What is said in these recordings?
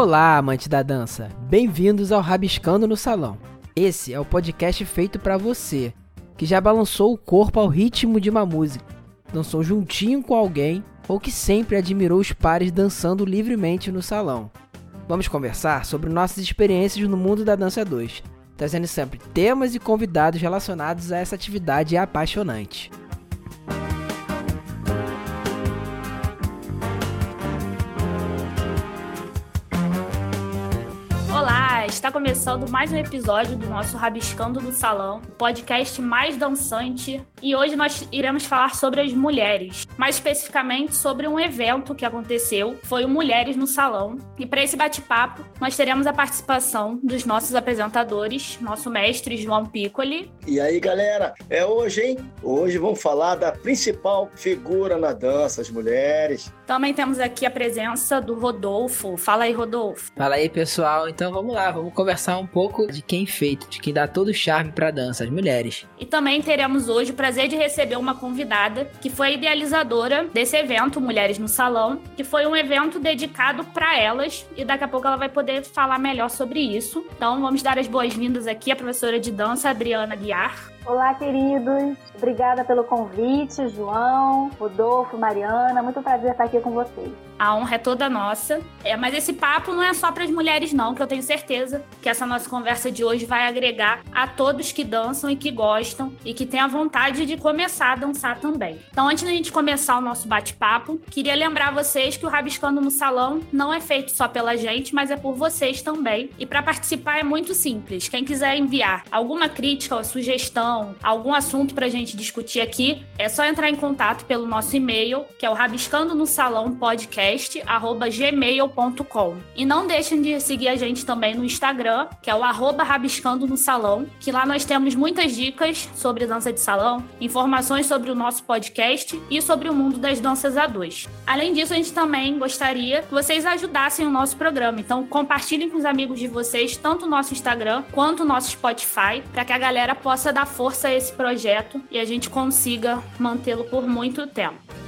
Olá, amante da dança! Bem-vindos ao Rabiscando no Salão. Esse é o podcast feito para você que já balançou o corpo ao ritmo de uma música, dançou juntinho com alguém ou que sempre admirou os pares dançando livremente no salão. Vamos conversar sobre nossas experiências no mundo da dança 2, trazendo sempre temas e convidados relacionados a essa atividade apaixonante. Está começando mais um episódio do nosso Rabiscando do Salão, o podcast mais dançante. E hoje nós iremos falar sobre as mulheres, mais especificamente sobre um evento que aconteceu, foi o Mulheres no Salão. E para esse bate-papo, nós teremos a participação dos nossos apresentadores, nosso mestre João Piccoli. E aí, galera, é hoje, hein? Hoje vamos falar da principal figura na dança, as mulheres. Também temos aqui a presença do Rodolfo. Fala aí, Rodolfo. Fala aí, pessoal. Então vamos lá, vamos conversar um pouco de quem feito, de quem dá todo o charme para dança, as mulheres. E também teremos hoje o prazer de receber uma convidada que foi a idealizadora desse evento Mulheres no Salão, que foi um evento dedicado para elas e daqui a pouco ela vai poder falar melhor sobre isso. Então vamos dar as boas-vindas aqui à professora de dança Adriana Guiar. Olá, queridos. Obrigada pelo convite, João, Rodolfo, Mariana. Muito prazer estar aqui com vocês. A honra é toda nossa. É, mas esse papo não é só para as mulheres, não, que eu tenho certeza que essa nossa conversa de hoje vai agregar a todos que dançam e que gostam e que têm a vontade de começar a dançar também. Então, antes da gente começar o nosso bate-papo, queria lembrar vocês que o Rabiscando no Salão não é feito só pela gente, mas é por vocês também. E para participar é muito simples. Quem quiser enviar alguma crítica ou sugestão, algum assunto para a gente discutir aqui, é só entrar em contato pelo nosso e-mail, que é o rabiscando no salão gmail.com. E não deixem de seguir a gente também no Instagram, que é o arroba rabiscando no salão, que lá nós temos muitas dicas sobre dança de salão, informações sobre o nosso podcast e sobre o mundo das danças a dois. Além disso, a gente também gostaria que vocês ajudassem o nosso programa. Então, compartilhem com os amigos de vocês tanto o nosso Instagram quanto o nosso Spotify, para que a galera possa dar força força a esse projeto e a gente consiga mantê-lo por muito tempo.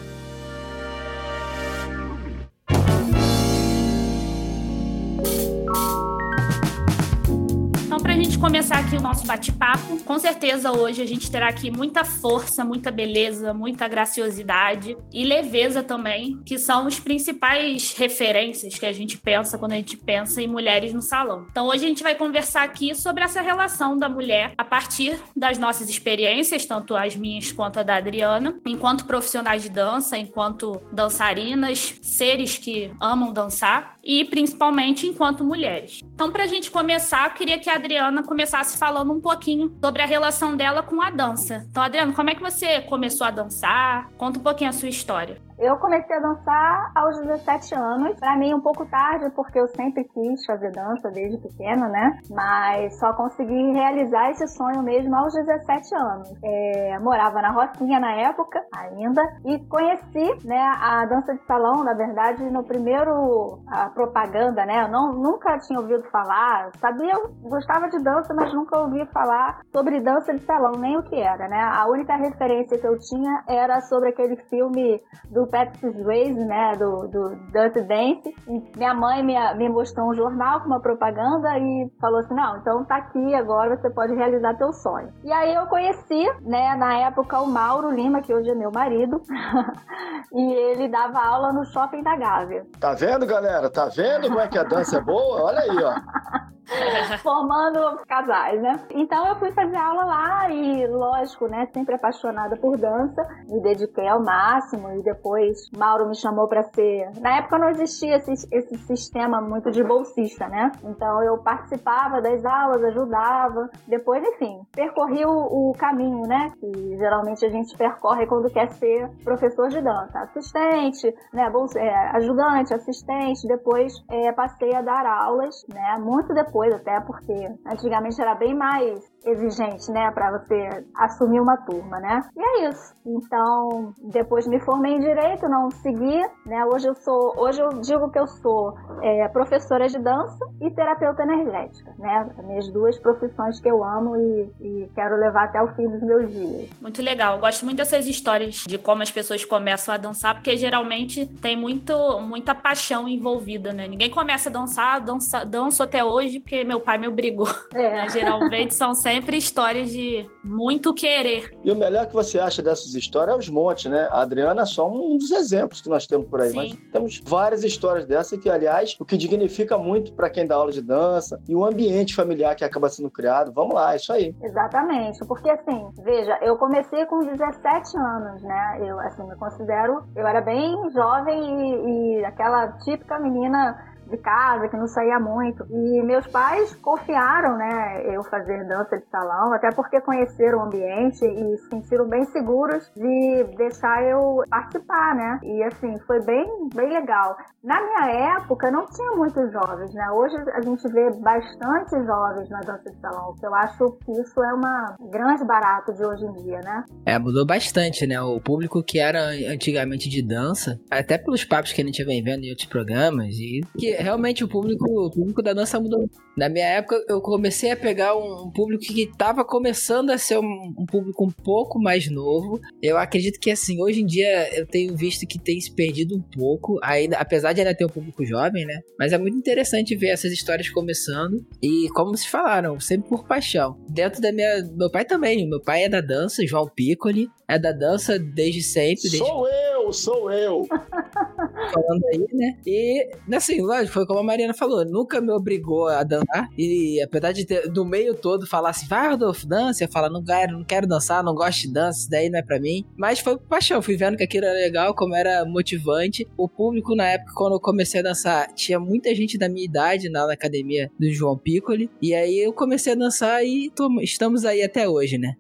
Gente começar aqui o nosso bate-papo, com certeza hoje a gente terá aqui muita força, muita beleza, muita graciosidade e leveza também, que são os principais referências que a gente pensa quando a gente pensa em mulheres no salão. Então hoje a gente vai conversar aqui sobre essa relação da mulher a partir das nossas experiências, tanto as minhas quanto a da Adriana, enquanto profissionais de dança, enquanto dançarinas, seres que amam dançar e principalmente enquanto mulheres. Então, para a gente começar, eu queria que a Adriana começasse falando um pouquinho sobre a relação dela com a dança. Então, Adriana, como é que você começou a dançar? Conta um pouquinho a sua história. Eu comecei a dançar aos 17 anos. Para mim, um pouco tarde, porque eu sempre quis fazer dança desde pequena, né? Mas só consegui realizar esse sonho mesmo aos 17 anos. É, morava na Rocinha na época, ainda, e conheci, né, a dança de salão, na verdade, no primeiro a propaganda, né? Eu não, nunca tinha ouvido falar, sabia, gostava de dança, mas nunca ouvi falar sobre dança de salão, nem o que era, né? A única referência que eu tinha era sobre aquele filme do Patrick Swayze, né, do, do Dirty Dance. E minha mãe me, me mostrou um jornal com uma propaganda e falou assim, não, então tá aqui, agora você pode realizar teu sonho. E aí eu conheci, né, na época o Mauro Lima, que hoje é meu marido, e ele dava aula no Shopping da Gávea. Tá vendo, galera? Tá vendo como é que a dança é boa? Olha aí, ó. formando casais, né? Então eu fui fazer aula lá e, lógico, né, sempre apaixonada por dança, me dediquei ao máximo e depois Mauro me chamou para ser. Na época não existia esse, esse sistema muito de bolsista, né? Então eu participava das aulas, ajudava. Depois, enfim, percorri o, o caminho, né? Que geralmente a gente percorre quando quer ser professor de dança. Assistente, né? Bolsa, é, ajudante, assistente. Depois é, passei a dar aulas, né? Muito depois coisa, até porque antigamente era bem mais exigente, né, para você assumir uma turma, né? E é isso. Então, depois me formei em direito não segui, né? Hoje eu sou, hoje eu digo que eu sou é, professora de dança e terapeuta energética, né? Minhas duas profissões que eu amo e, e quero levar até o fim dos meus dias. Muito legal. Eu gosto muito dessas histórias de como as pessoas começam a dançar, porque geralmente tem muito, muita paixão envolvida, né? Ninguém começa a dançar, dança, danço até hoje porque meu pai me obrigou. É. Né? Geralmente são sempre histórias de muito querer. E o melhor que você acha dessas histórias é os montes, né? A Adriana é só um dos exemplos que nós temos por aí, Sim. mas temos várias histórias dessas que, aliás, o que dignifica muito para quem dá aula de dança e o ambiente familiar que acaba sendo criado. Vamos lá, é isso aí. Exatamente, porque assim, veja, eu comecei com 17 anos, né? Eu, assim, me considero, eu era bem jovem e, e aquela típica menina de casa, que não saía muito. E meus pais confiaram, né, eu fazer dança de salão, até porque conheceram o ambiente e se sentiram bem seguros de deixar eu participar, né? E assim, foi bem, bem legal. Na minha época não tinha muitos jovens, né? Hoje a gente vê bastante jovens na dança de salão, que eu acho que isso é uma grande barato de hoje em dia, né? É, mudou bastante, né? O público que era antigamente de dança, até pelos papos que a gente vem vendo em outros programas, e que realmente o público, o público da dança mudou. Na minha época, eu comecei a pegar um público que estava começando a ser um, um, público um pouco mais novo. Eu acredito que, assim, hoje em dia eu tenho visto que tem se perdido um pouco, ainda, apesar de ainda ter um público jovem, né? Mas é muito interessante ver essas histórias começando e, como vocês falaram, sempre por paixão. Dentro da minha. Meu pai também. Meu pai é da dança, João Piccoli, é da dança desde sempre. Desde... Sou eu, sou eu. Falando aí, né? E, assim, lógico, foi como a Mariana falou, nunca me obrigou a dançar. E apesar de ter, do meio todo falar assim, vai, Rodolfo, dança, eu falo, não quero, não quero dançar, não gosto de dança, isso daí não é pra mim. Mas foi paixão, fui vendo que aquilo era legal, como era motivante. O público, na época, quando eu comecei a dançar, tinha muita gente da minha idade na, na academia do João Piccoli. E aí eu comecei a dançar e estamos aí até hoje, né?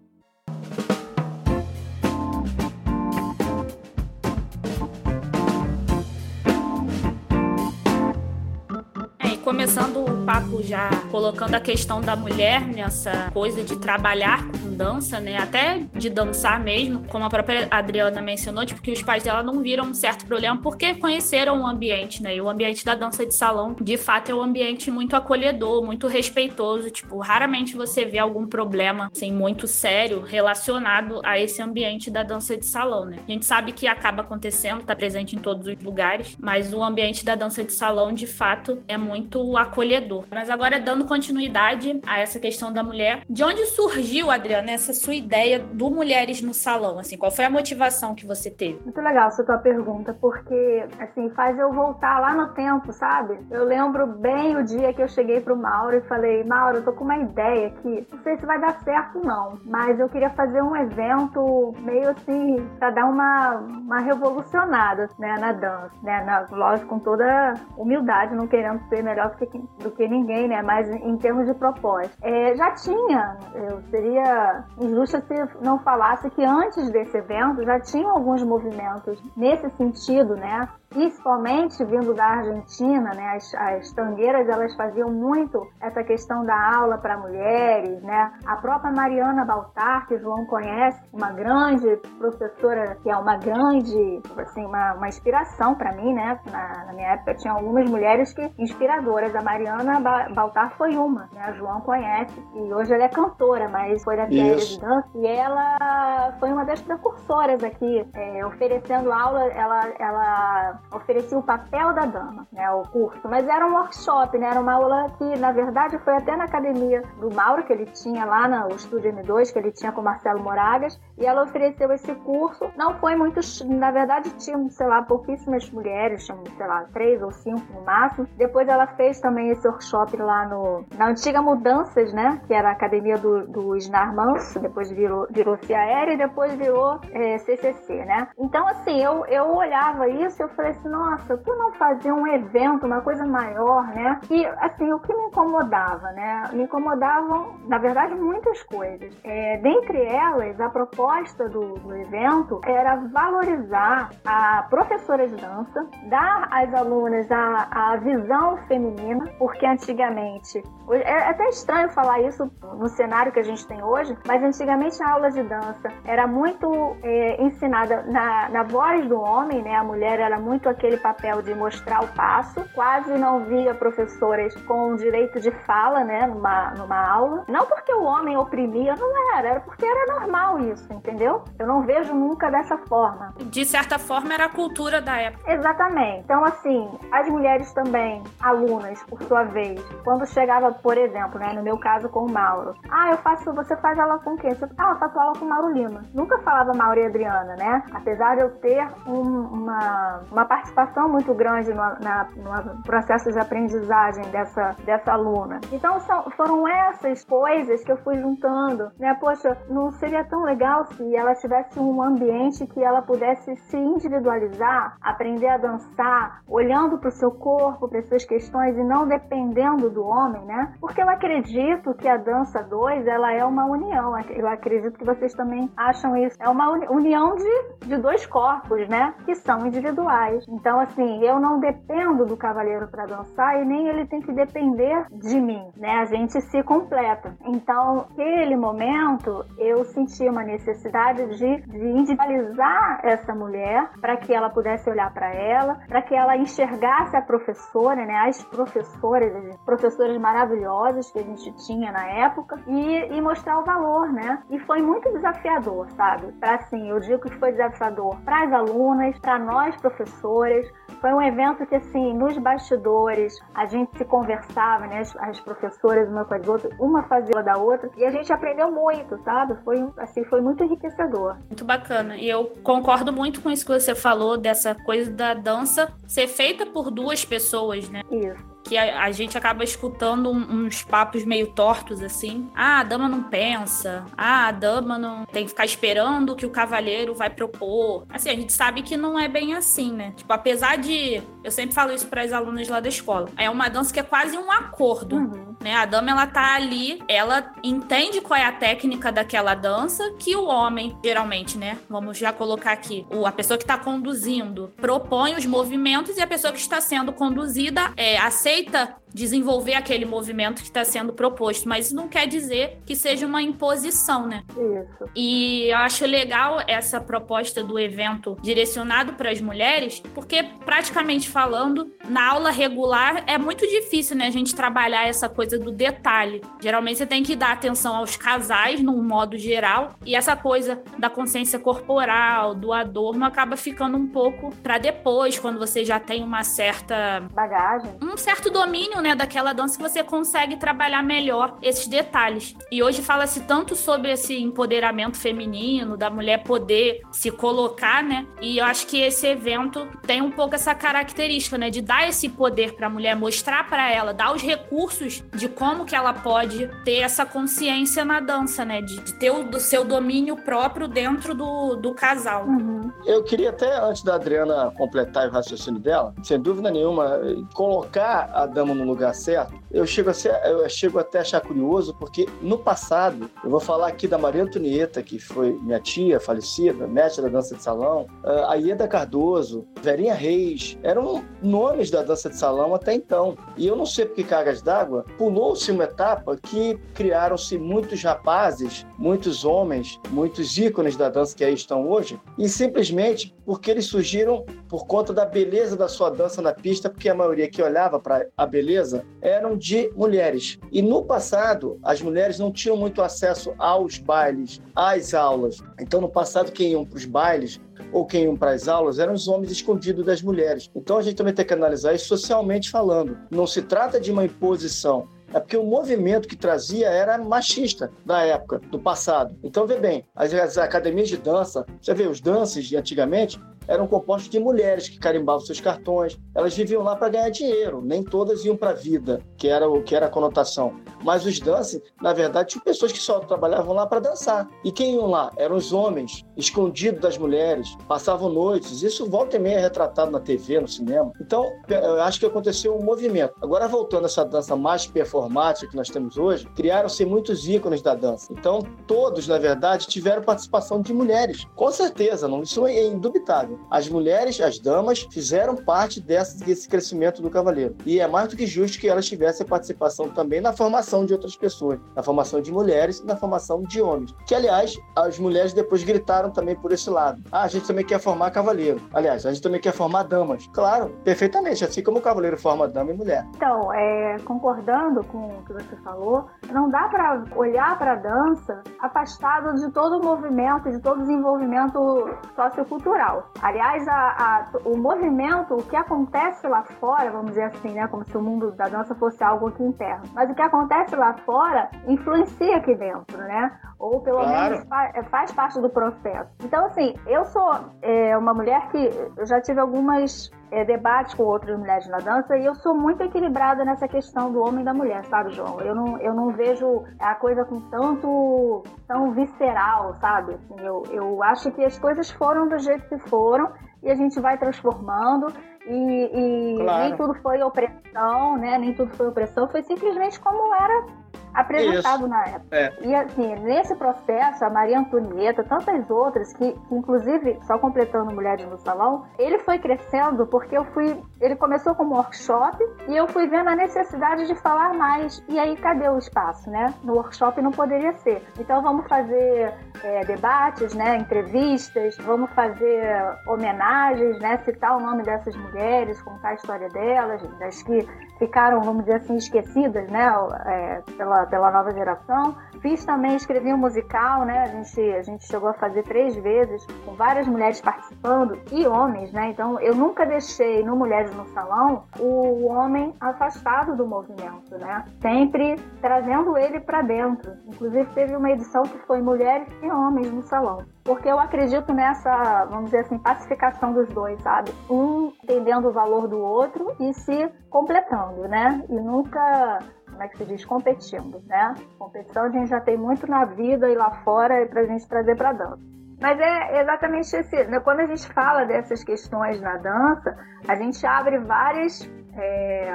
Começando o papo já colocando a questão da mulher nessa coisa de trabalhar com dança, né? Até de dançar mesmo, como a própria Adriana mencionou, tipo, que os pais dela não viram um certo problema porque conheceram o ambiente, né? E o ambiente da dança de salão, de fato, é um ambiente muito acolhedor, muito respeitoso. Tipo, raramente você vê algum problema, assim, muito sério relacionado a esse ambiente da dança de salão, né? A gente sabe que acaba acontecendo, tá presente em todos os lugares, mas o ambiente da dança de salão, de fato, é muito acolhedor. Mas agora, dando continuidade a essa questão da mulher, de onde surgiu, Adriana, essa sua ideia do Mulheres no Salão? Assim, qual foi a motivação que você teve? Muito legal essa tua pergunta, porque, assim, faz eu voltar lá no tempo, sabe? Eu lembro bem o dia que eu cheguei pro Mauro e falei, Mauro, eu tô com uma ideia aqui, não sei se vai dar certo não, mas eu queria fazer um evento meio assim, pra dar uma, uma revolucionada, né, na dança, né, na, lógico, com toda humildade, não querendo ser melhor do que, do que ninguém, né? Mas em termos de propósito. É, já tinha, eu seria injusta se não falasse que antes desse evento já tinham alguns movimentos nesse sentido, né? principalmente vindo da Argentina, né? As, as tangueiras elas faziam muito essa questão da aula para mulheres, né? A própria Mariana Baltar, que o João conhece, uma grande professora, que é uma grande, assim, uma, uma inspiração para mim, né? Na, na, minha época tinha algumas mulheres que inspiradoras. A Mariana Baltar foi uma, né? O João conhece e hoje ela é cantora, mas foi da de dança e ela foi uma das precursoras aqui, é, oferecendo aula. Ela, ela oferecia o papel da dama, né, o curso, mas era um workshop, né, era uma aula que, na verdade, foi até na academia do Mauro, que ele tinha lá no Estúdio M2, que ele tinha com o Marcelo Moragas, e ela ofereceu esse curso. Não foi muito, na verdade, tinham, sei lá, pouquíssimas mulheres, tinham, sei lá, três ou cinco no máximo. Depois ela fez também esse workshop lá no, na antiga Mudanças, né, que era a academia do, do Isnar Manso, depois virou, virou Ciaérea e depois virou é, CCC, né. Então, assim, eu, eu olhava isso e eu falei assim, nossa, por não fazer um evento, uma coisa maior, né? E, assim, o que me incomodava, né? Me incomodavam, na verdade, muitas coisas. É, dentre elas, a proposta do, do evento era valorizar a professora de dança, dar às alunas a, a visão feminina, porque antigamente, é até estranho falar isso no cenário que a gente tem hoje, mas antigamente a aula de dança era muito é, ensinada na, na voz do homem, né? A mulher era muito aquele papel de mostrar o passo, quase não via professoras com direito de fala, né? Numa, numa aula. Não porque o homem oprimia, não era, era porque era normal isso, entendeu? Eu não vejo nunca dessa forma. De certa forma, era a cultura da época. Exatamente. Então, assim, as mulheres também, alunas, por sua vez, quando chegava, por exemplo, né, no meu caso com o Mauro, ah, eu faço, você faz aula com quem? Ah, eu faço aula com o Mauro Lima. Nunca falava Mauro e Adriana, né? Apesar de eu ter um, uma, uma participação muito grande no, na, no processo de aprendizagem dessa, dessa aluna. Então, são, foram essas coisas que eu fui juntando, né? Poxa, não seria tão legal se ela tivesse um ambiente que ela pudesse se individualizar, aprender a dançar, olhando para o seu corpo, para as suas questões e não dependendo do homem, né? Porque eu acredito que a dança 2 ela é uma união. Eu acredito que vocês também acham isso. É uma união de, de dois corpos, né? Que são individuais. Então, assim, eu não dependo do cavaleiro para dançar e nem ele tem que depender de mim, né? A gente se completa. Então, naquele momento, eu senti uma necessidade de, de individualizar essa mulher para que ela pudesse olhar para ela, para que ela enxergasse a professora, né? As professoras, as professoras maravilhosas que a gente tinha na época e, e mostrar o valor, né? E foi muito desafiador, sabe? Para assim, eu digo que foi desafiador para as alunas, para nós professores, foi um evento que, assim, nos bastidores, a gente se conversava, né? As, as professoras, uma com as outras, uma fazia da outra, e a gente aprendeu muito, sabe? Foi, assim, foi muito enriquecedor. Muito bacana. E eu concordo muito com isso que você falou, dessa coisa da dança ser feita por duas pessoas, né? Isso que a, a, gente acaba escutando uns papos meio tortos assim. Ah, a dama não pensa. Ah, a dama não tem que ficar esperando o que o cavalheiro vai propor. Assim, a gente sabe que não é bem assim, né? Tipo, apesar de. Eu sempre falo isso para as alunas lá da escola. É uma dança que é quase um acordo. Uhum. Né? A dama, ela tá ali, ela entende qual é a técnica daquela dança, que o homem, geralmente, né? Vamos já colocar aqui. O, a pessoa que tá conduzindo propõe os movimentos e a pessoa que está sendo conduzida é, aceita aceita desenvolver aquele movimento que está sendo proposto, mas isso não quer dizer que seja uma imposição, né? Isso. E eu acho legal essa proposta do evento direcionado para as mulheres, porque praticamente falando, na aula regular é muito difícil, né, a gente trabalhar essa coisa do detalhe. Geralmente você tem que dar atenção aos casais num modo geral, e essa coisa da consciência corporal, do adorno acaba ficando um pouco para depois, quando você já tem uma certa bagagem, um certo domínio né, daquela dança que você consegue trabalhar melhor esses detalhes. E hoje fala-se tanto sobre esse empoderamento feminino, da mulher poder se colocar, né? E eu acho que esse evento tem um pouco essa característica, né, de dar esse poder para a mulher, mostrar para ela, dar os recursos de como que ela pode ter essa consciência na dança, né, de, de ter o do seu domínio próprio dentro do, do casal. Uhum. Eu queria até, antes da Adriana completar o raciocínio dela, sem dúvida nenhuma, colocar a dama no lugar certo, eu chego, a ser, eu chego até a achar curioso, porque no passado, eu vou falar aqui da Maria Antonieta, que foi minha tia falecida, mestre da dança de salão, a Ieda Cardoso, Verinha Reis, eram nomes da dança de salão até então. E eu não sei porque cargas d'água, pulou-se uma etapa que criaram-se muitos rapazes, muitos homens, muitos ícones da dança que aí estão hoje, e simplesmente porque eles surgiram por conta da beleza da sua dança na pista, porque a maioria que olhava para a beleza eram de mulheres. E no passado, as mulheres não tinham muito acesso aos bailes, às aulas. Então, no passado, quem iam para os bailes ou quem iam para as aulas eram os homens escondidos das mulheres. Então, a gente também tem que analisar isso socialmente falando. Não se trata de uma imposição, é porque o movimento que trazia era machista da época, do passado. Então, vê bem, as, as academias de dança, você vê, os dances de antigamente eram compostos de mulheres que carimbavam seus cartões. Elas viviam lá para ganhar dinheiro, nem todas iam para a vida, que era o que era a conotação. Mas os dances, na verdade, tinham pessoas que só trabalhavam lá para dançar. E quem iam lá? Eram os homens, escondidos das mulheres, passavam noites. Isso volta e meia é retratado na TV, no cinema. Então, eu acho que aconteceu um movimento. Agora, voltando a essa dança mais performática que nós temos hoje, criaram-se muitos ícones da dança. Então, todos, na verdade, tiveram participação de mulheres. Com certeza, não, isso é indubitável. As mulheres, as damas, fizeram parte desse, desse crescimento do cavaleiro. E é mais do que justo que elas tivessem participação também na formação de outras pessoas, na formação de mulheres e na formação de homens. Que, aliás, as mulheres depois gritaram também por esse lado. Ah, a gente também quer formar cavaleiro. Aliás, a gente também quer formar damas. Claro, perfeitamente, assim como o cavaleiro forma dama e mulher. Então, é, concordando com o que você falou, não dá para olhar para a dança afastado de todo o movimento, de todo o desenvolvimento sociocultural. Aliás, a, a, o movimento, o que acontece lá fora, vamos dizer assim, né, como se o mundo da dança fosse algo aqui interno, mas o que acontece lá fora influencia aqui dentro, né? Ou pelo claro. menos faz, faz, parte do processo. Então, assim, eu sou é, uma mulher que eu já tive algumas é, debates com outras mulheres na dança e eu sou muito equilibrada nessa questão do homem e da mulher, sabe, João? Eu não, eu não vejo a coisa com tanto tão visceral, sabe? Assim, eu, eu acho que as coisas foram do jeito que foram e a gente vai transformando e, e claro. nem tudo foi opressão, né? Nem tudo foi opressão, foi simplesmente como era apresentado Isso. na época. É. E assim, nesse processo, a Maria Antonieta, tantas outras, que, que, inclusive, só completando Mulheres no Salão, ele foi crescendo porque eu fui. Ele começou como workshop e eu fui vendo a necessidade de falar mais. E aí, cadê o espaço, né? No workshop não poderia ser. Então vamos fazer é, debates, né? Entrevistas, vamos fazer homenagens, né? Citar o nome dessas mulheres, contar a história delas, das que ficaram, vamos dizer assim, esquecidas, né? É, pela pela, nova geração. Fiz também, escrevi um musical, né? A gente, a gente chegou a fazer três vezes, com várias mulheres participando e homens, né? Então eu nunca deixei no Mulheres no Salão o homem afastado do movimento, né? Sempre trazendo ele para dentro. Inclusive teve uma edição que foi Mulheres e Homens no Salão porque eu acredito nessa, vamos dizer assim, pacificação dos dois, sabe? Um entendendo o valor do outro e se completando, né? E nunca como é que se diz, competindo, né? Competição a gente já tem muito na vida e lá fora para a gente trazer para dança. Mas é exatamente esse. Né? Quando a gente fala dessas questões na dança, a gente abre várias é,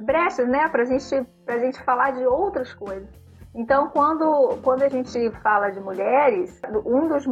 brechas, né, para gente, a gente falar de outras coisas. Então, quando, quando a gente fala de mulheres, um dos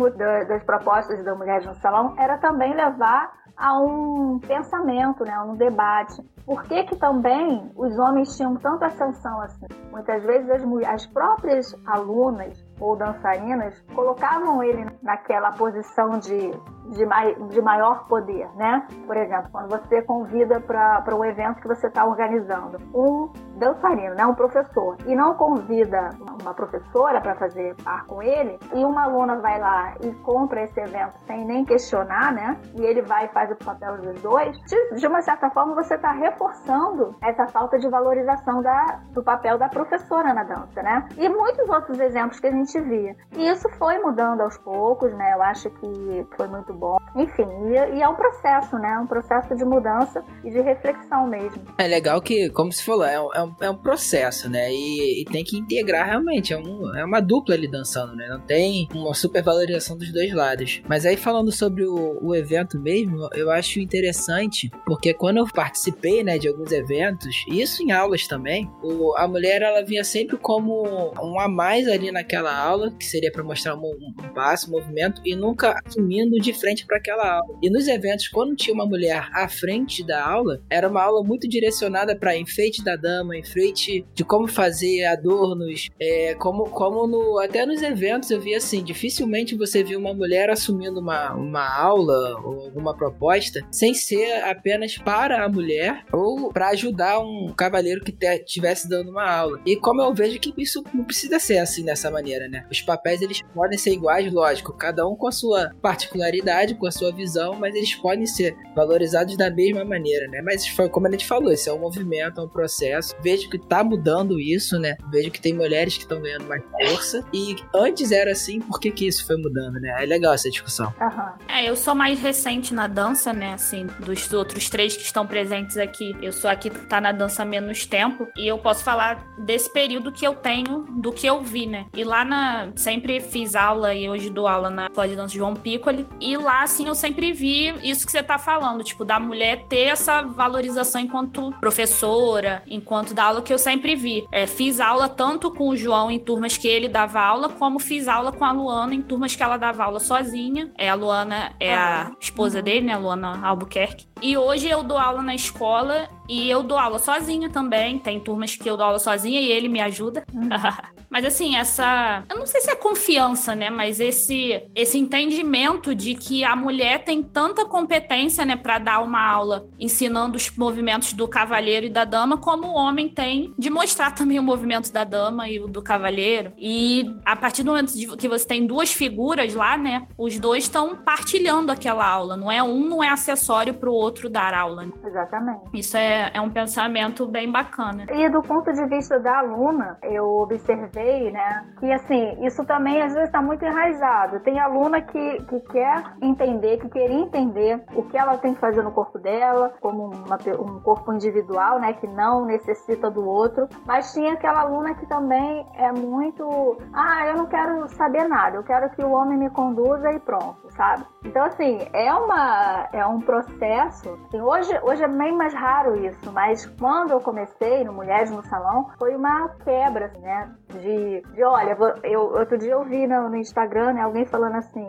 das propostas da Mulheres no Salão era também levar a um pensamento, né, a um debate. Por que, que também os homens tinham tanta ascensão assim? Muitas vezes as, as próprias alunas ou dançarinas colocavam ele naquela posição de, de, mai, de maior poder, né? Por exemplo, quando você convida para um evento que você está organizando um dançarino, né, um professor, e não convida uma professora para fazer par com ele, e uma aluna vai lá e compra esse evento sem nem questionar, né? E ele vai e faz o papel dos dois, de, de uma certa forma você está reforçando essa falta de valorização da, do papel da professora na dança, né? E muitos outros exemplos que a gente via. E isso foi mudando aos poucos, né? Eu acho que foi muito bom. Enfim, e, e é um processo, né? Um processo de mudança e de reflexão mesmo. É legal que, como se falou, é um, é um, é um processo, né? E, e, tem que integrar realmente. É, um, é uma dupla ali dançando, né? Não tem uma supervalorização dos dois lados. Mas aí falando sobre o, o evento mesmo, eu acho interessante, porque quando eu participei, né, de alguns eventos, isso em aulas também, o, a mulher ela vinha sempre como um a mais ali naquela aula, que seria para mostrar um, um, passo, um movimento, e nunca assumindo de frente para aquela aula. E nos eventos, quando tinha uma mulher à frente da aula, era uma aula muito direcionada para enfeite da dama, enfeite de como fazer adornos, é, como, como no, até nos eventos eu vi assim, dificilmente você viu uma mulher assumindo uma, uma aula ou alguma proposta sem ser apenas para a mulher ou para ajudar um cavaleiro que estivesse dando uma aula. E como eu vejo que isso não precisa ser assim dessa maneira, né? Os papéis eles podem ser iguais, lógico, cada um com a sua particularidade, com a sua visão, mas eles podem ser valorizados da mesma maneira, né? Mas foi como a gente falou, isso é um movimento, é um processo. Vejo que tá mudando isso, né? Vejo que tem mulheres que estão ganhando mais força e antes era assim, por que que isso foi mudando, né? É legal essa discussão. Uhum. É, eu sou mais recente na dança, né? Assim, dos outros três que estão presentes aqui, eu sou aqui que tá na dança há menos tempo e eu posso falar desse período que eu tenho, do que eu vi, né? E lá na sempre fiz aula e hoje dou aula na escola de dança João Piccoli. E lá, assim, eu sempre vi isso que você tá falando, tipo, da mulher ter essa valorização enquanto professora, enquanto da aula que eu sempre vi. É, fiz aula tanto com o João em turmas que ele dava aula, como fiz aula com a Luana em turmas que ela dava aula sozinha. É, a Luana é a esposa uhum. dele, né, Luana Albuquerque. E hoje eu dou aula na escola e eu dou aula sozinha também. Tem turmas que eu dou aula sozinha e ele me ajuda. Uhum. Mas assim, essa. Eu não sei se é confiança, né? Mas esse, esse entendimento de que a mulher tem tanta competência, né, para dar uma aula ensinando os movimentos do cavalheiro e da dama, como o homem tem de mostrar também o movimento da dama e o do cavalheiro. E a partir do momento que você tem duas figuras lá, né? Os dois estão partilhando aquela aula. Não é um, não é acessório para o outro dar aula. Né? Exatamente. Isso é, é um pensamento bem bacana. E do ponto de vista da aluna, eu observei, né, que assim, isso também às vezes está muito enraizado. Tem aluna que, que quer entender, que quer entender o que ela tem que fazer no corpo dela, como uma, um corpo individual, né, que não necessita do outro. Mas tinha aquela aluna que também é muito, ah, eu não quero saber nada, eu quero que o homem me conduza e pronto, sabe? Então assim, é uma é um processo. Assim, hoje hoje é bem mais raro isso, mas quando eu comecei no Mulheres no Salão, foi uma quebra, assim, né? De, de olha, eu outro dia eu vi no, no Instagram né, alguém falando assim,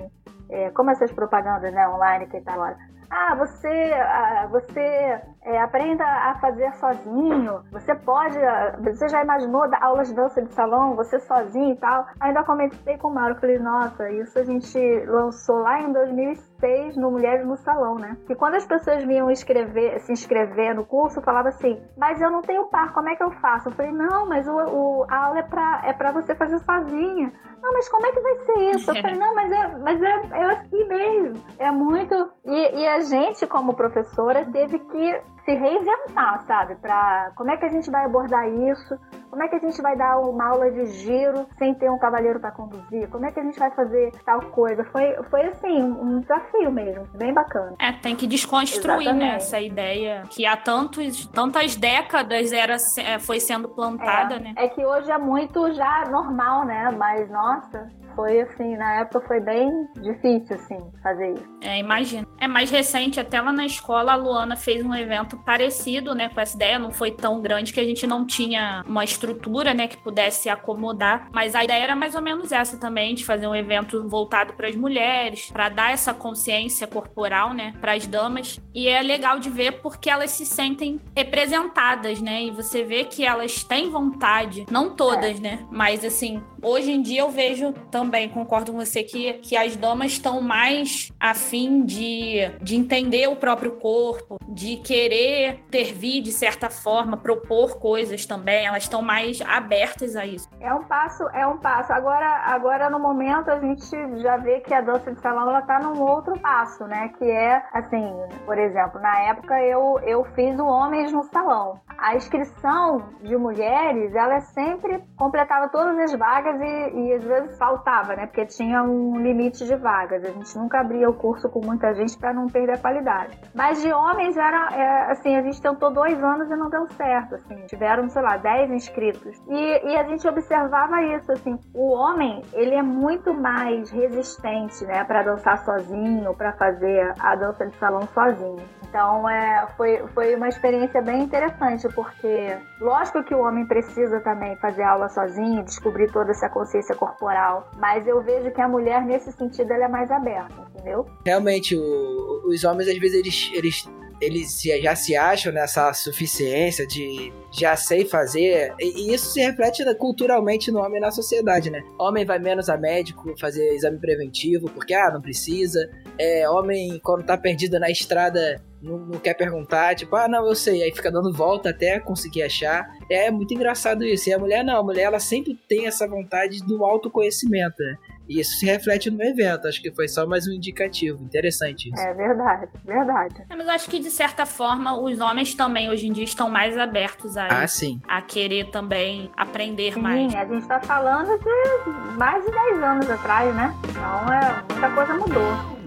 é, como essas propagandas né, online que tá lá ah, você, ah, você é, aprenda a fazer sozinho, você pode, você já imaginou dar aulas de dança de salão, você sozinho e tal. Ainda comentei com o Mauro, falei, nossa, isso a gente lançou lá em 2006 no Mulheres no Salão, né? Que quando as pessoas vinham escrever, se inscrever no curso, falava assim, mas eu não tenho par, como é que eu faço? Eu falei, não, mas o, o a aula é pra, é pra você fazer sozinha. Não, mas como é que vai ser isso? Eu falei, não, mas é, mas é, é assim mesmo. É muito. E, e a gente, como professora, teve que se reinventar, sabe? Pra como é que a gente vai abordar isso? Como é que a gente vai dar uma aula de giro sem ter um cavaleiro para conduzir? Como é que a gente vai fazer tal coisa? Foi, foi assim, um desafio mesmo, bem bacana. É, tem que desconstruir né, essa ideia que há tantos, tantas décadas era, é, foi sendo plantada, é, né? É que hoje é muito já normal, né? Mas, nossa, foi assim, na época foi bem difícil, assim, fazer isso. É, imagino. É mais recente, até lá na escola, a Luana fez um evento parecido, né, com essa ideia, não foi tão grande que a gente não tinha uma estrutura, né, que pudesse acomodar, mas a ideia era mais ou menos essa também, de fazer um evento voltado para as mulheres, para dar essa consciência corporal, né, para as damas, e é legal de ver porque elas se sentem representadas, né, e você vê que elas têm vontade, não todas, é. né, mas assim, hoje em dia eu vejo também concordo com você que, que as damas estão mais afim de, de entender o próprio corpo, de querer intervir de certa forma, propor coisas também. Elas estão mais abertas a isso. É um passo, é um passo. Agora, agora no momento a gente já vê que a dança de salão ela tá num outro passo, né? Que é assim, por exemplo, na época eu, eu fiz o Homens no Salão. A inscrição de mulheres, ela é sempre completava todas as vagas e, e às vezes faltava né? Porque tinha um limite de vagas. A gente nunca abria o curso com muita gente para não perder a qualidade. Mas de homens era é, assim, a gente tentou dois anos e não deu certo. Assim, tiveram, sei lá, 10 inscritos. E, e a gente observava isso, assim, o homem ele é muito mais resistente, né, para dançar sozinho, para fazer a dança de salão sozinho. Então é, foi, foi uma experiência bem interessante, porque lógico que o homem precisa também fazer aula sozinho, descobrir toda essa consciência corporal, mas eu vejo que a mulher, nesse sentido, ela é mais aberta, entendeu? Realmente, o, os homens, às vezes, eles, eles eles já se acham nessa suficiência de já sei fazer, e isso se reflete culturalmente no homem na sociedade, né? Homem vai menos a médico fazer exame preventivo, porque, ah, não precisa. É, homem, quando tá perdido na estrada, não, não, quer perguntar, tipo, ah, não, eu sei, aí fica dando volta até conseguir achar. É muito engraçado isso. E a mulher não, a mulher ela sempre tem essa vontade do autoconhecimento, né? E isso se reflete no evento. Acho que foi só mais um indicativo. Interessante isso. É verdade, verdade. É, mas acho que de certa forma os homens também hoje em dia estão mais abertos a, ah, sim. a querer também aprender sim, mais. Sim, a gente tá falando de mais de 10 anos atrás, né? Então é, muita coisa mudou.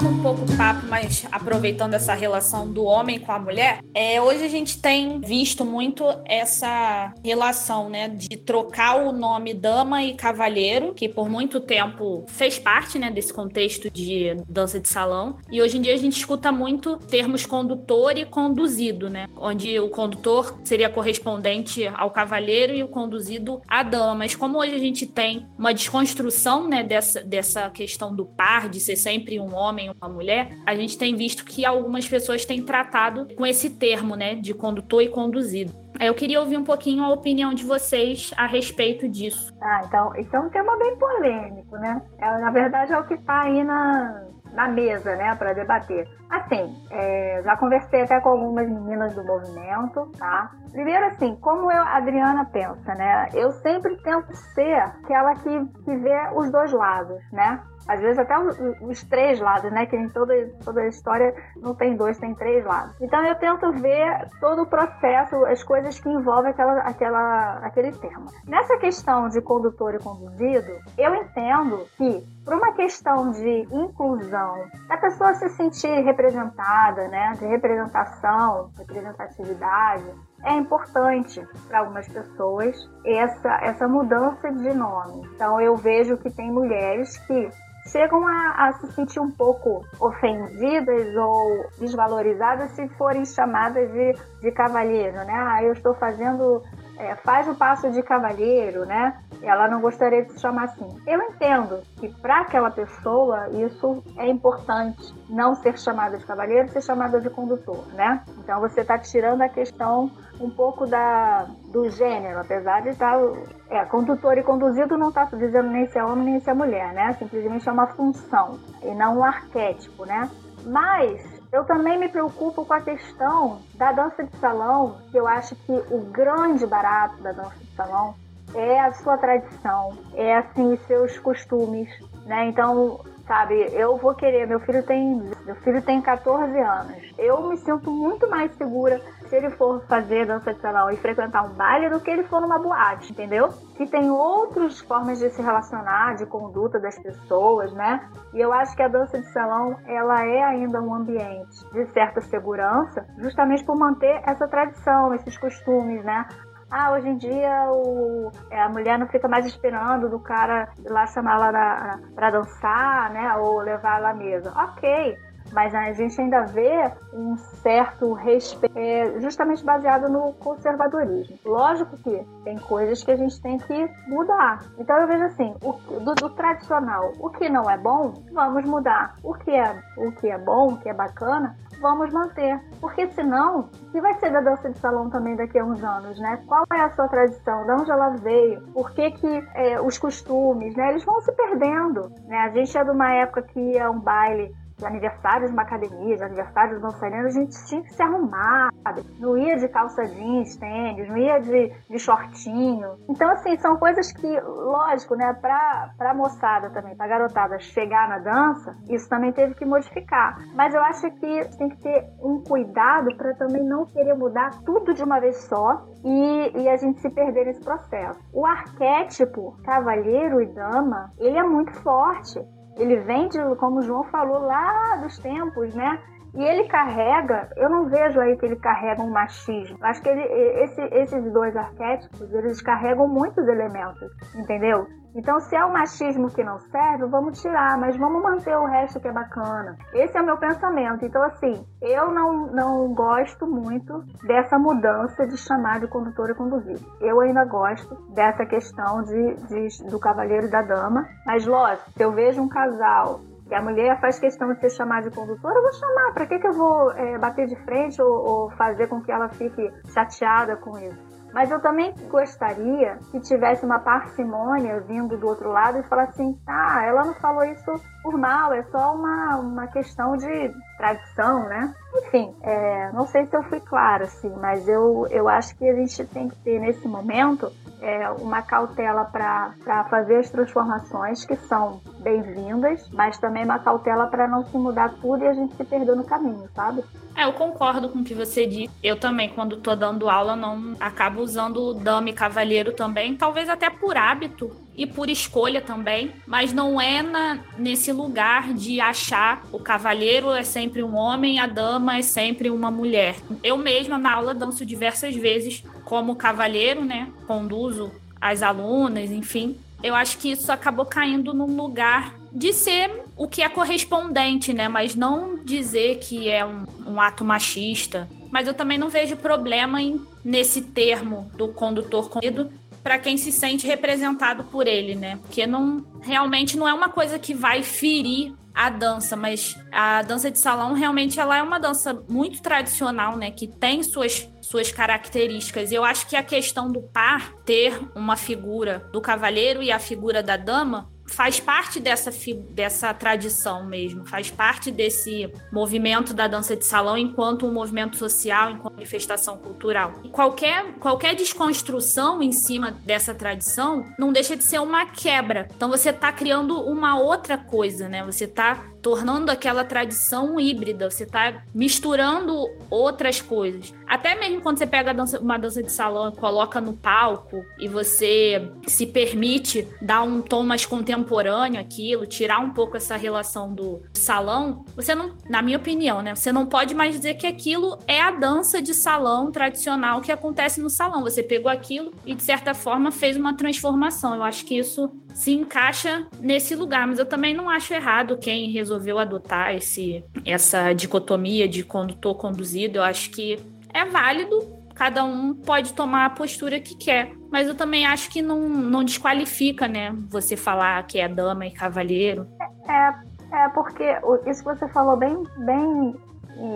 Mudando um pouco o papo, mas aproveitando essa relação do homem com a mulher, é, hoje a gente tem visto muito essa relação, né, de trocar o nome dama e cavalheiro, que por muito tempo fez parte, né, desse contexto de dança de salão. E hoje em dia a gente escuta muito termos condutor e conduzido, né, onde o condutor seria correspondente ao cavalheiro e o conduzido à dama. Mas como hoje a gente tem uma desconstrução, né, dessa, dessa questão do par, de ser sempre um homem uma mulher, a gente tem visto que algumas pessoas têm tratado com esse termo, né, de condutor e conduzido. Eu queria ouvir um pouquinho a opinião de vocês a respeito disso. Ah, então, isso é um tema bem polêmico, né? É, na verdade, é o que está aí na, na mesa, né, para debater. Assim, é, já conversei até com algumas meninas do movimento, tá? Primeiro, assim, como eu, a Adriana pensa, né? Eu sempre tento ser aquela que, que vê os dois lados, né? Às vezes até os, três lados, né? Que em toda, toda a história não tem dois, tem três lados. Então eu tento ver todo o processo, as coisas que envolvem aquela, aquela, aquele tema. Nessa questão de condutor e conduzido, eu entendo que por uma questão de inclusão, da pessoa se sentir representada, né? De representação, representatividade, é importante para algumas pessoas essa, essa mudança de nome. Então eu vejo que tem mulheres que chegam a, a, se sentir um pouco ofendidas ou desvalorizadas se forem chamadas de, de cavalheiro, né? Ah, eu estou fazendo, é, faz o passo de cavalheiro, né? Ela não gostaria de se chamar assim. Eu entendo que para aquela pessoa isso é importante, não ser chamada de cavalheiro, ser chamada de condutor, né? Então você está tirando a questão um pouco da, do gênero, apesar de estar. Tá, é, condutor e conduzido não está dizendo nem se é homem nem se é mulher, né? Simplesmente é uma função e não um arquétipo, né? Mas eu também me preocupo com a questão da dança de salão, que eu acho que o grande barato da dança de salão é a sua tradição, é assim seus costumes, né? Então, sabe, eu vou querer, meu filho tem, meu filho tem 14 anos. Eu me sinto muito mais segura se ele for fazer dança de salão e frequentar um baile do que ele for numa boate, entendeu? Que tem outras formas de se relacionar, de conduta das pessoas, né? E eu acho que a dança de salão, ela é ainda um ambiente de certa segurança, justamente por manter essa tradição, esses costumes, né? Ah, hoje em dia o, é, a mulher não fica mais esperando do cara ir lá chamar ela para dançar, né? Ou levar ela à mesa. Ok, mas a gente ainda vê um certo respeito, é, justamente baseado no conservadorismo. Lógico que tem coisas que a gente tem que mudar. Então eu vejo assim, o, do, do, tradicional, o que não é bom, vamos mudar. O que é, o que é bom, o que é bacana, vamos manter. Porque senão, que vai ser da dança de salão também daqui a uns anos, né? Qual é a sua tradição? De onde ela veio? Por que, que é, os costumes, né? Eles vão se perdendo, né? A gente é de uma época que ia um baile de aniversário de uma academia, de aniversário de dançarina, a gente tinha que se arrumar, sabe? Não ia de calça jeans, tênis, não ia de, de shortinho. Então, assim, são coisas que, lógico, né, pra, pra moçada também, pra garotada chegar na dança, isso também teve que modificar. Mas eu acho que tem que ter um cuidado para também não querer mudar tudo de uma vez só e, e, a gente se perder nesse processo. O arquétipo cavalheiro e dama, ele é muito forte. Ele vem, de, como o João falou, lá dos tempos, né? E ele carrega, eu não vejo aí que ele carrega um machismo. Acho que ele, esse, esses dois arquétipos, eles carregam muitos elementos, entendeu? Então, se é o machismo que não serve, vamos tirar, mas vamos manter o resto que é bacana. Esse é o meu pensamento. Então, assim, eu não, não gosto muito dessa mudança de chamar de condutor e conduzido. Eu ainda gosto dessa questão de, de, do cavaleiro e da dama. Mas, lógico, se eu vejo um casal que a mulher faz questão de ser chamada de condutora, eu vou chamar. Para que, que eu vou é, bater de frente ou, ou fazer com que ela fique chateada com isso? Mas eu também gostaria que tivesse uma parcimônia vindo do outro lado e falar assim, ah, ela não falou isso por mal, é só uma, uma questão de tradição, né? Enfim, é, não sei se eu fui clara, assim, mas eu, eu acho que a gente tem que ter nesse momento é, uma cautela para fazer as transformações que são bem-vindas, mas também uma cautela para não se mudar tudo e a gente se perder no caminho, sabe? É, eu concordo com o que você disse. Eu também, quando tô dando aula, não acabo usando dama e cavalheiro também, talvez até por hábito e por escolha também, mas não é na, nesse lugar de achar o cavalheiro é sempre um homem, a dama é sempre uma mulher. Eu mesma na aula danço diversas vezes como cavalheiro, né? Conduzo as alunas, enfim. Eu acho que isso acabou caindo num lugar de ser o que é correspondente, né? Mas não dizer que é um, um ato machista. Mas eu também não vejo problema em, nesse termo do condutor conduzido para quem se sente representado por ele, né? Porque não realmente não é uma coisa que vai ferir a dança, mas a dança de salão realmente ela é uma dança muito tradicional, né, que tem suas suas características. Eu acho que a questão do par ter uma figura do cavaleiro e a figura da dama faz parte dessa, dessa tradição mesmo, faz parte desse movimento da dança de salão enquanto um movimento social, enquanto manifestação cultural. E qualquer, qualquer desconstrução em cima dessa tradição não deixa de ser uma quebra. Então você está criando uma outra coisa, né? Você está tornando aquela tradição híbrida, você está misturando outras coisas. Até mesmo quando você pega dança, uma dança de salão e coloca no palco e você se permite dar um tom mais contemporâneo aquilo, tirar um pouco essa relação do salão, você não, na minha opinião, né, você não pode mais dizer que aquilo é a dança de salão tradicional que acontece no salão. Você pegou aquilo e de certa forma fez uma transformação. Eu acho que isso se encaixa nesse lugar, mas eu também não acho errado quem resolveu adotar esse, essa dicotomia de condutor conduzido. Eu acho que é válido, cada um pode tomar a postura que quer, mas eu também acho que não, não desqualifica, né? Você falar que é dama e cavalheiro. É, é porque isso que você falou bem, bem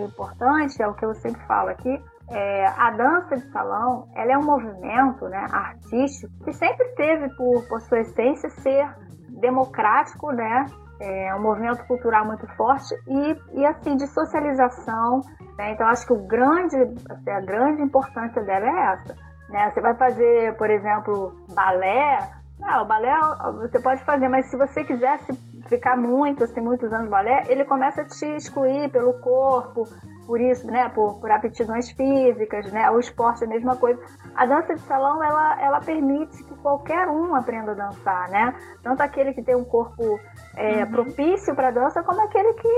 importante, é o que eu sempre falo aqui, é, a dança de salão ela é um movimento né, artístico que sempre teve por, por sua essência ser democrático, né, é um movimento cultural muito forte e, e assim de socialização. Né? Então acho que o grande, assim, a grande importância dela é essa. Né? Você vai fazer, por exemplo, balé. Não, o balé você pode fazer, mas se você quisesse ficar muito, assim, muitos anos no balé, ele começa a te excluir pelo corpo, por isso, né, por, por aptidões físicas, né, o esporte é a mesma coisa. A dança de salão, ela, ela permite que qualquer um aprenda a dançar, né, tanto aquele que tem um corpo é, uhum. propício para dança, como aquele que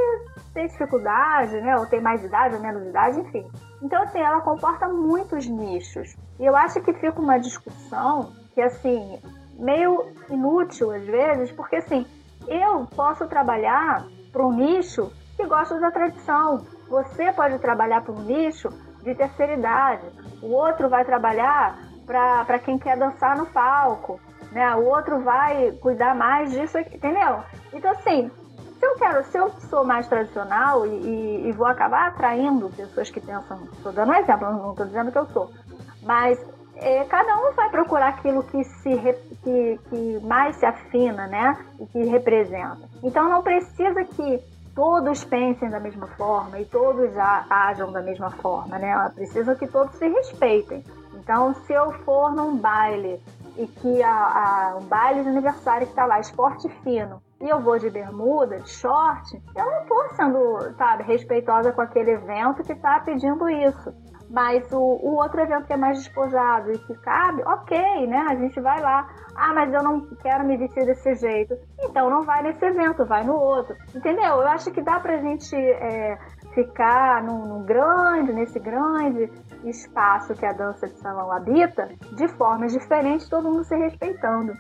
tem dificuldade, né, ou tem mais idade ou menos idade, enfim. Então, assim, ela comporta muitos nichos. E eu acho que fica uma discussão que, assim, meio inútil às vezes, porque, assim, eu posso trabalhar para um nicho que gosta da tradição, você pode trabalhar para um nicho de terceira idade, o outro vai trabalhar para quem quer dançar no palco, né? O outro vai cuidar mais disso, entendeu? Então, assim, se eu quero, se eu sou mais tradicional e, e, e vou acabar atraindo pessoas que pensam, estou dando um exemplo, não estou dizendo que eu sou, mas é, cada um vai procurar aquilo que, se, que, que mais se afina, né? E que representa. Então não precisa que todos pensem da mesma forma e todos ajam da mesma forma, né? Precisa que todos se respeitem. Então, se eu for num baile e que a, a, um baile de aniversário que tá lá, esporte fino, e eu vou de bermuda, de short, eu não tô sendo, sabe, respeitosa com aquele evento que tá pedindo isso. Mas o, o outro evento que é mais despojado e que cabe, ok, né? A gente vai lá. Ah, mas eu não quero me vestir desse jeito. Então não vai nesse evento, vai no outro. Entendeu? Eu acho que dá pra gente é, ficar num, num grande, nesse grande espaço que a dança de salão habita, de formas diferentes, todo mundo se respeitando.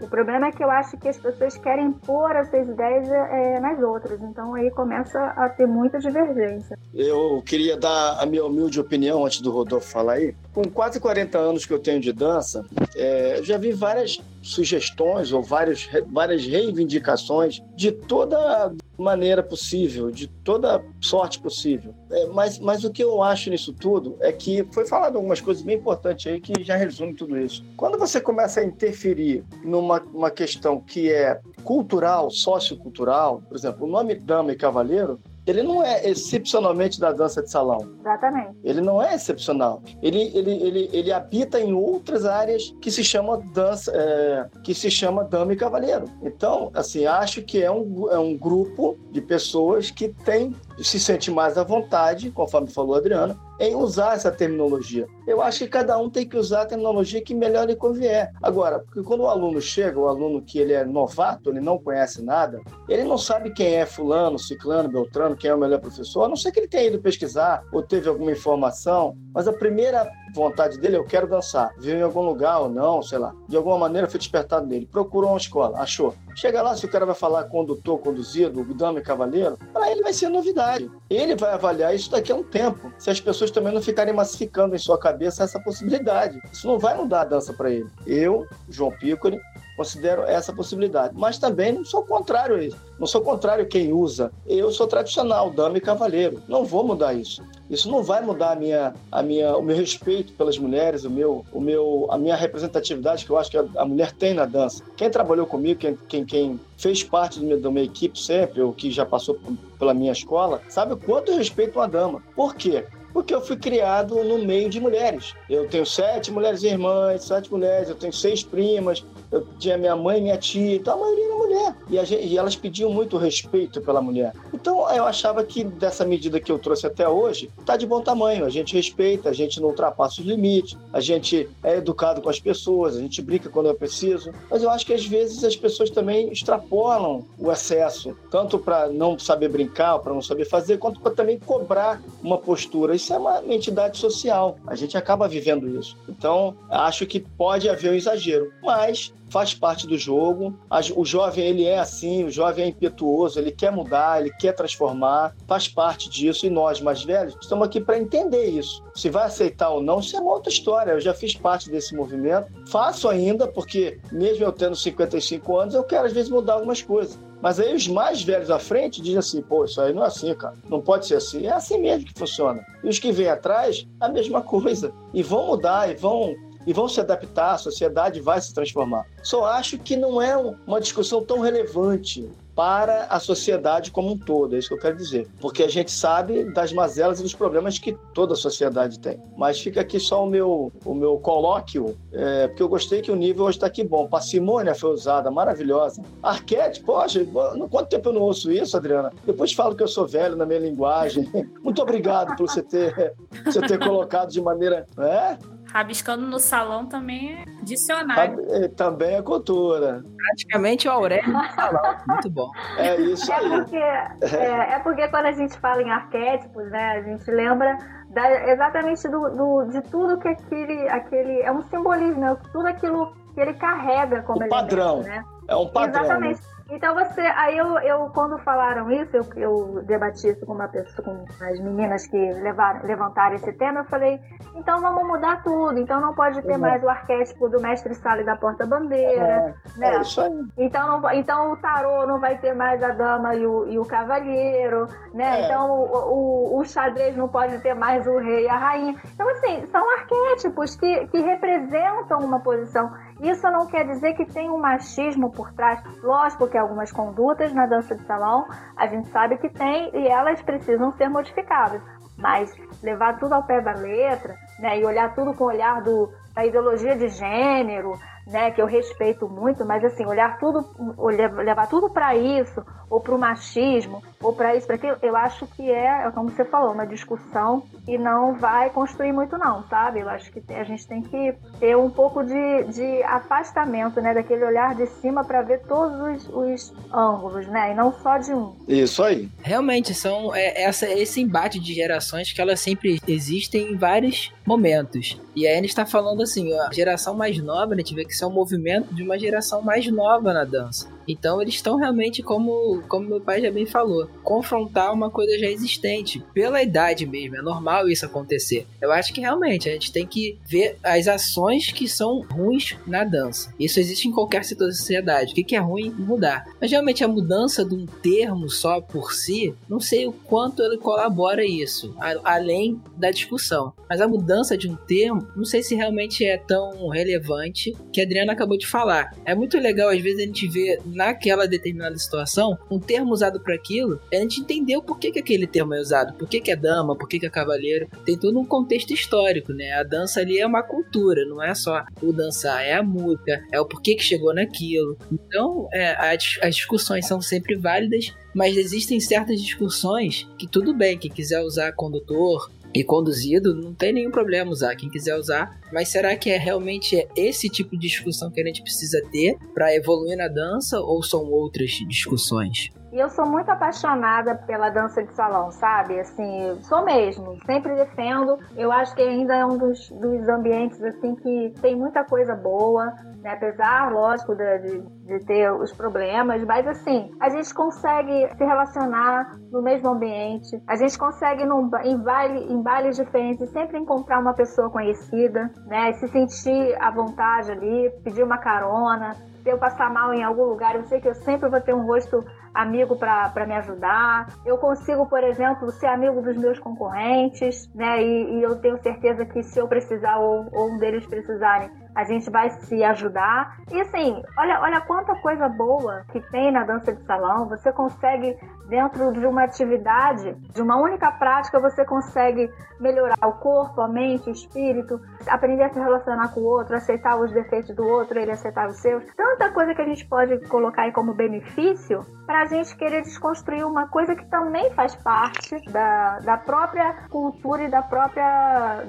O problema é que eu acho que as pessoas querem pôr essas ideias é, nas outras, então aí começa a ter muita divergência. Eu queria dar a minha humilde opinião antes do Rodolfo falar aí. Com quase 40 anos que eu tenho de dança, é, já vi várias sugestões ou várias, várias reivindicações de toda maneira possível, de toda sorte possível. É, mas, mas o que eu acho nisso tudo é que foi falado algumas coisas bem importantes aí que já resumem tudo isso. Quando você começa a interferir numa uma questão que é cultural, sociocultural, por exemplo, o nome dama e cavaleiro ele não é excepcionalmente da dança de salão. Exatamente. Ele não é excepcional. Ele, ele, ele, ele habita em outras áreas que se chama dança, é, que se chama dama e cavaleiro. Então, assim, acho que é um, é um grupo de pessoas que tem se sente mais à vontade, conforme falou a Adriana, em usar essa terminologia. Eu acho que cada um tem que usar a terminologia que melhor lhe convier. Agora, porque quando o aluno chega, o aluno que ele é novato, ele não conhece nada, ele não sabe quem é fulano, ciclano, beltrano, quem é o melhor professor, a não ser que ele tenha ido pesquisar ou teve alguma informação, mas a primeira vontade dele, eu quero dançar. Viu em algum lugar ou não, sei lá. De alguma maneira foi despertado nele. Procurou uma escola, achou. Chega lá, se o cara vai falar condutor, conduzido, dama e cavaleiro, para ele vai ser novidade. Ele vai avaliar isso daqui a um tempo. Se as pessoas também não ficarem massificando em sua cabeça essa possibilidade. Isso não vai mudar a dança para ele. Eu, João Piccoli, considero essa possibilidade. Mas também não sou contrário a isso. Não sou contrário a quem usa. Eu sou tradicional, dama e cavaleiro. Não vou mudar isso. Isso não vai mudar a minha, a minha, o meu respeito pelas mulheres, o meu, o meu, a minha representatividade que eu acho que a, mulher tem na dança. Quem trabalhou comigo, quem, quem, quem fez parte da minha equipe sempre, ou que já passou pela minha escola, sabe o quanto eu respeito uma dama. Por quê? porque eu fui criado no meio de mulheres. Eu tenho sete mulheres irmãs, sete mulheres, eu tenho seis primas, eu tinha minha mãe minha tia, então a maioria era mulher. E, gente, e, elas pediam muito respeito pela mulher. Então eu achava que dessa medida que eu trouxe até hoje, está de bom tamanho. A gente respeita, a gente não ultrapassa os limites, a gente é educado com as pessoas, a gente brinca quando é preciso. Mas eu acho que às vezes as pessoas também extrapolam o excesso, tanto para não saber brincar, para não saber fazer, quanto para também cobrar uma postura isso é uma entidade social. A gente acaba vivendo isso. Então, acho que pode haver um exagero, mas faz parte do jogo. O jovem ele é assim, o jovem é impetuoso, ele quer mudar, ele quer transformar, faz parte disso. E nós mais velhos estamos aqui para entender isso. Se vai aceitar ou não, isso é uma outra história. Eu já fiz parte desse movimento, faço ainda, porque mesmo eu tendo 55 anos, eu quero às vezes mudar algumas coisas. Mas aí os mais velhos à frente dizem assim, pô, isso aí não é assim, cara. Não pode ser assim. É assim mesmo que funciona. E os que vêm atrás, a mesma coisa. E vão mudar, e vão e vão se adaptar, a sociedade vai se transformar. Só acho que não é uma discussão tão relevante para a sociedade como um todo, é isso que eu quero dizer. Porque a gente sabe das mazelas e dos problemas que toda a sociedade tem. Mas fica aqui só o meu, o meu colóquio, é, porque eu gostei que o nível hoje está aqui bom. Parcimônia foi usada, maravilhosa. Arquétipo, poxa, quanto tempo eu não ouço isso, Adriana? Depois falo que eu sou velho na minha linguagem. Muito obrigado por você ter, você ter colocado de maneira. É? Rabiscando no salão também é dicionário. É, também é cultura. Praticamente o Aurélio no salão. Muito bom. É isso é aí. Porque, é, é, porque quando a gente fala em arquétipos, né, a gente lembra da, exatamente do, do, de tudo que aquele, aquele. É um simbolismo, é tudo aquilo que ele carrega como o padrão. né? É um padrão. Exatamente. Né? Então você, aí eu, eu quando falaram isso, eu, eu debati isso com uma pessoa, com as meninas que levaram, levantaram esse tema, eu falei, então vamos mudar tudo, então não pode ter uhum. mais o arquétipo do mestre sala e da porta-bandeira, é, né? É isso aí. Então, não, então o tarô não vai ter mais a dama e o, e o cavalheiro, né? É. Então o, o, o, xadrez não pode ter mais o rei e a rainha. Então assim, são arquétipos que, que representam uma posição. Isso não quer dizer que tem um machismo por trás. Lógico que algumas condutas na dança de salão a gente sabe que tem e elas precisam ser modificadas. Mas levar tudo ao pé da letra, né, e olhar tudo com o olhar do, da ideologia de gênero, né, que eu respeito muito, mas assim, olhar tudo, olhar, levar tudo para isso, ou para o machismo, ou para isso, para aquilo, eu acho que é, é, como você falou, uma discussão e não vai construir muito não, sabe? Eu acho que a gente tem que ter um pouco de, de afastamento, né, daquele olhar de cima para ver todos os, os, ângulos, né, e não só de um. Isso aí. Realmente, são é, essa, esse embate de gerações que elas sempre existem em vários momentos. E aí gente está falando assim, a geração mais nova, a gente vê que isso é um movimento de uma geração mais nova na dança. Então eles estão realmente, como, como meu pai já bem falou, confrontar uma coisa já existente, pela idade mesmo, é normal isso acontecer. Eu acho que realmente a gente tem que ver as ações que são ruins na dança. Isso existe em qualquer da sociedade. O que é ruim, mudar. Mas realmente a mudança de um termo só por si, não sei o quanto ele colabora isso, além da discussão. Mas a mudança de um termo, não sei se realmente é tão relevante que a Adriana acabou de falar. É muito legal, às vezes, a gente ver naquela determinada situação, um termo usado para aquilo, a gente entendeu por que, que aquele termo é usado, por que, que é dama, por que, que é cavaleiro. Tem todo um contexto histórico, né? A dança ali é uma cultura, não é só o dançar, é a música, é o porquê que chegou naquilo. Então, é, as, as discussões são sempre válidas, mas existem certas discussões que tudo bem, quem quiser usar condutor e conduzido, não tem nenhum problema usar, quem quiser usar. Mas será que é realmente esse tipo de discussão que a gente precisa ter para evoluir na dança ou são outras discussões? E eu sou muito apaixonada pela dança de salão, sabe? Assim, sou mesmo, sempre defendo. Eu acho que ainda é um dos, dos ambientes assim que tem muita coisa boa, né? Apesar, lógico, de, de, de, ter os problemas, mas assim, a gente consegue se relacionar no mesmo ambiente, a gente consegue num, em, baile, em bailes diferentes sempre encontrar uma pessoa conhecida, né? Se sentir à vontade ali, pedir uma carona se eu passar mal em algum lugar, eu sei que eu sempre vou ter um rosto amigo para me ajudar. Eu consigo, por exemplo, ser amigo dos meus concorrentes, né? E, e eu tenho certeza que se eu precisar ou, ou um deles precisarem, a gente vai se ajudar. E assim, olha, olha quanta coisa boa que tem na dança de salão. Você consegue, dentro de uma atividade, de uma única prática, você consegue melhorar o corpo, a mente, o espírito, aprender a se relacionar com o outro, aceitar os defeitos do outro, ele aceitar os seus. Tanta coisa que a gente pode colocar aí como benefício para a gente querer desconstruir uma coisa que também faz parte da, da própria cultura e da própria.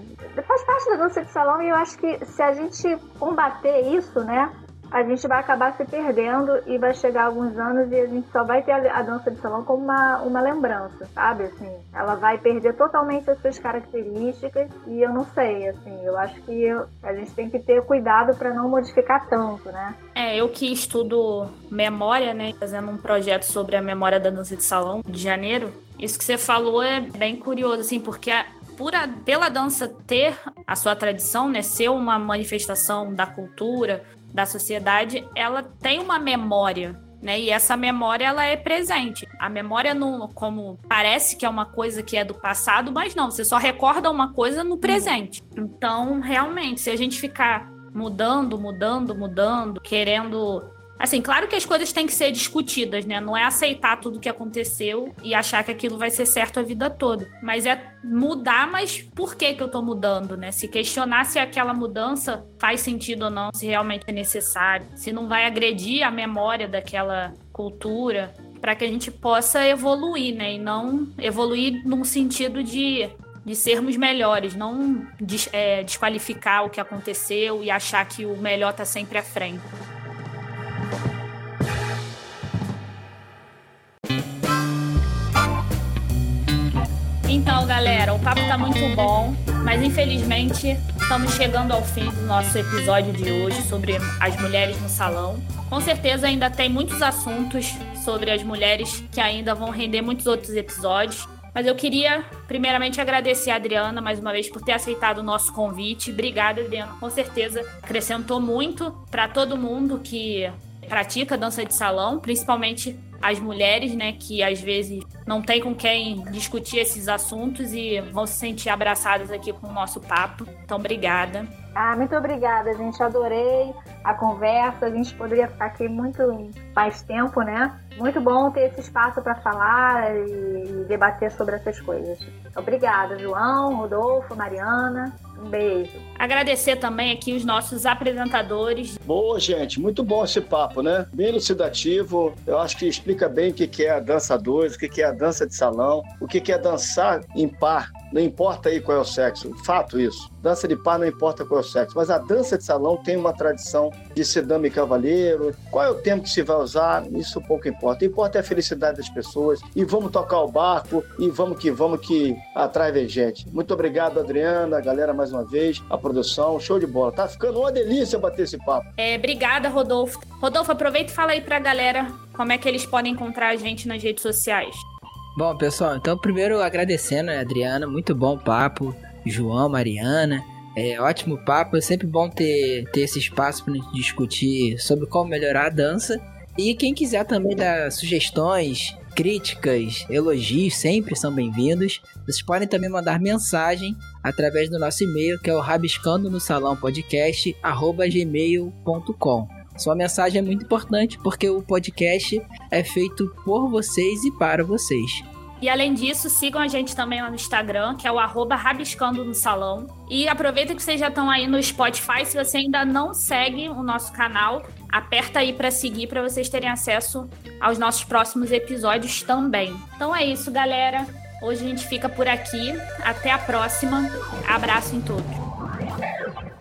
faz parte da dança de salão, e eu acho que se a gente combater isso, né? A gente vai acabar se perdendo e vai chegar alguns anos e a gente só vai ter a, dança de salão como uma, uma lembrança, sabe? Assim, ela vai perder totalmente as suas características e eu não sei, assim, eu acho que eu, a gente tem que ter cuidado para não modificar tanto, né? É, eu que estudo memória, né, fazendo um projeto sobre a memória da dança de salão de janeiro, isso que você falou é bem curioso, assim, porque a, pela dança ter a sua tradição, né, ser uma manifestação da cultura, da sociedade, ela tem uma memória, né? E essa memória ela é presente. A memória não, como parece que é uma coisa que é do passado, mas não, você só recorda uma coisa no presente. Então, realmente, se a gente ficar mudando, mudando, mudando, querendo Assim, claro que as coisas têm que ser discutidas, né? Não é aceitar tudo que aconteceu e achar que aquilo vai ser certo a vida toda. Mas é mudar, mas por que que eu tô mudando, né? Se questionar se aquela mudança faz sentido ou não, se realmente é necessário, se não vai agredir a memória daquela cultura, para que a gente possa evoluir, né? E não evoluir num sentido de de sermos melhores, não des, é, desqualificar o que aconteceu e achar que o melhor tá sempre à frente. Galera, o papo tá muito bom, mas infelizmente estamos chegando ao fim do nosso episódio de hoje sobre as mulheres no salão. Com certeza ainda tem muitos assuntos sobre as mulheres que ainda vão render muitos outros episódios. Mas eu queria, primeiramente, agradecer a Adriana mais uma vez por ter aceitado o nosso convite. Obrigada, Adriana. Com certeza acrescentou muito para todo mundo que pratica dança de salão, principalmente as mulheres, né, que às vezes não tem com quem discutir esses assuntos e vão se sentir abraçadas aqui com o nosso papo. Então, obrigada. Ah, muito obrigada, gente. Adorei a conversa. A gente poderia ficar aqui muito mais tempo, né? Muito bom ter esse espaço para falar e debater sobre essas coisas. Obrigada, João, Rodolfo, Mariana. Um beijo. Agradecer também aqui os nossos apresentadores. Boa, gente. Muito bom esse papo, né? Bem elucidativo. Eu acho que explica bem o que é a dança 2, o que é a dança de salão, o que é dançar em par não importa aí qual é o sexo, fato isso. Dança de par não importa qual é o sexo, mas a dança de salão tem uma tradição de ser dama e cavaleiro. Qual é o tempo que se vai usar? Isso pouco importa. Importa é a felicidade das pessoas e vamos tocar o barco e vamos que vamos que atrás vem gente. Muito obrigado, Adriana, a galera mais uma vez, a produção, show de bola. Tá ficando uma delícia bater esse papo. É, obrigada, Rodolfo. Rodolfo, aproveita e fala aí pra galera como é que eles podem encontrar a gente nas redes sociais. Bom, pessoal, então primeiro agradecendo a Adriana, muito bom papo, João, Mariana. É ótimo papo, é sempre bom ter, ter esse espaço para discutir sobre como melhorar a dança. E quem quiser também dar sugestões, críticas, elogios, sempre são bem-vindos. Vocês podem também mandar mensagem através do nosso e-mail, que é o rabiscando no salão podcast, gmail.com. Sua mensagem é muito importante porque o podcast é feito por vocês e para vocês. E além disso, sigam a gente também lá no Instagram, que é o arroba Rabiscando no Salão. E aproveita que vocês já estão aí no Spotify. Se você ainda não segue o nosso canal, aperta aí para seguir para vocês terem acesso aos nossos próximos episódios também. Então é isso, galera. Hoje a gente fica por aqui. Até a próxima. Abraço em todos.